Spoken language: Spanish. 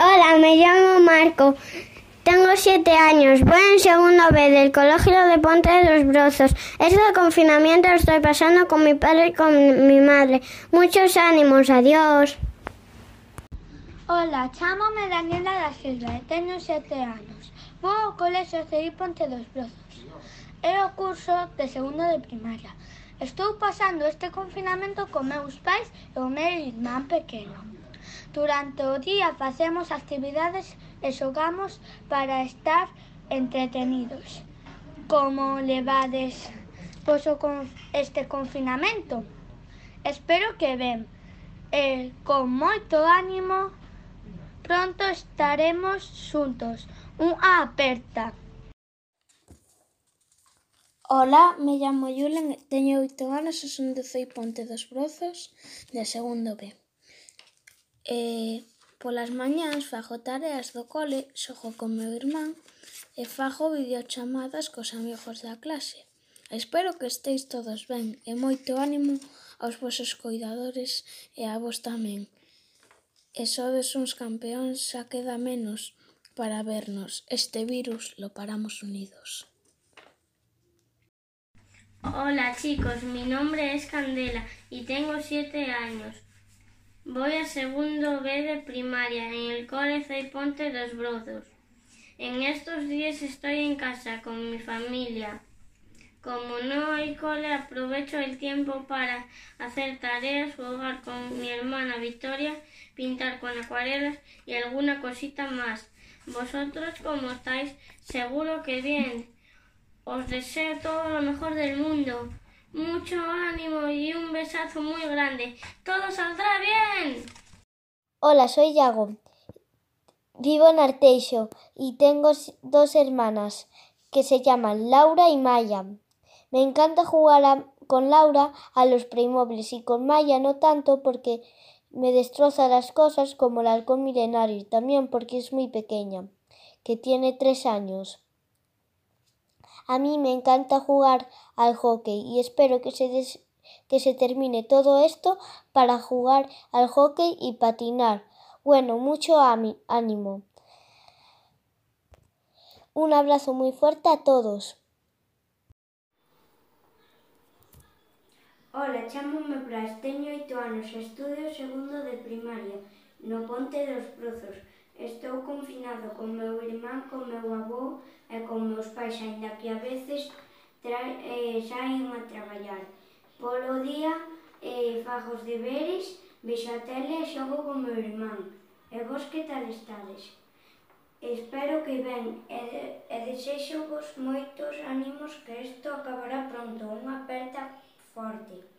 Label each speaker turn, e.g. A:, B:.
A: Hola, me llamo Marco. Tengo siete años. Voy en segundo B del Colegio de Ponte de los Brozos. Este confinamiento lo estoy pasando con mi padre y con mi madre. Muchos ánimos. Adiós.
B: Hola, chámame Daniela da Silva e teño sete anos. Vou ao colexio CI Ponte dos Brozos. É o curso de segundo de primaria. Estou pasando este confinamento con meus pais e o meu irmán pequeno. Durante o día facemos actividades e xogamos para estar entretenidos. Como levades vos o con este confinamento? Espero que ben. E con moito ánimo pronto estaremos xuntos. Unha aperta.
C: Ola, me llamo Yulen, teño oito anos e son de Feiponte dos Brozos, de segundo B. E polas mañáns fago tareas do cole, xogo con meu irmán e fago videochamadas cos amigos da clase. Espero que esteis todos ben e moito ánimo aos vosos cuidadores e a vos tamén. E sodes uns campeóns, xa queda menos para vernos. Este virus lo paramos unidos.
D: Hola chicos, mi nombre es Candela y tengo siete años. Voy a segundo B de primaria en el Cole Ponte dos Brozos. En estos días estoy en casa con mi familia. Como no hay cole, aprovecho el tiempo para hacer tareas, jugar con mi hermana Victoria, pintar con acuarelas y alguna cosita más. ¿Vosotros cómo estáis? Seguro que bien. Os deseo todo lo mejor del mundo. Mucho ánimo y un besazo muy grande. Todo saldrá bien.
E: Hola, soy Yago. Vivo en Arteixo y tengo dos hermanas que se llaman Laura y Maya. Me encanta jugar con Laura a los Playmobil y con Maya no tanto porque me destroza las cosas como el halcón milenario y también porque es muy pequeña, que tiene tres años. A mí me encanta jugar al hockey y espero que se, que se termine todo esto para jugar al hockey y patinar. Bueno, mucho ánimo. Un abrazo muy fuerte a todos.
F: Ola, chamome Blas, teño oito anos e estudio segundo de primaria no Ponte dos Brozos. Estou confinado con meu irmán, con meu avó e con meus pais, aínda que a veces trai, eh, saen a traballar. Polo día eh, fago os deberes, vexo a tele e xogo con meu irmán. E vos que tal estades? Espero que ben e, de, e desexo vos moitos ánimos que isto acabará pronto, unha aperta forte.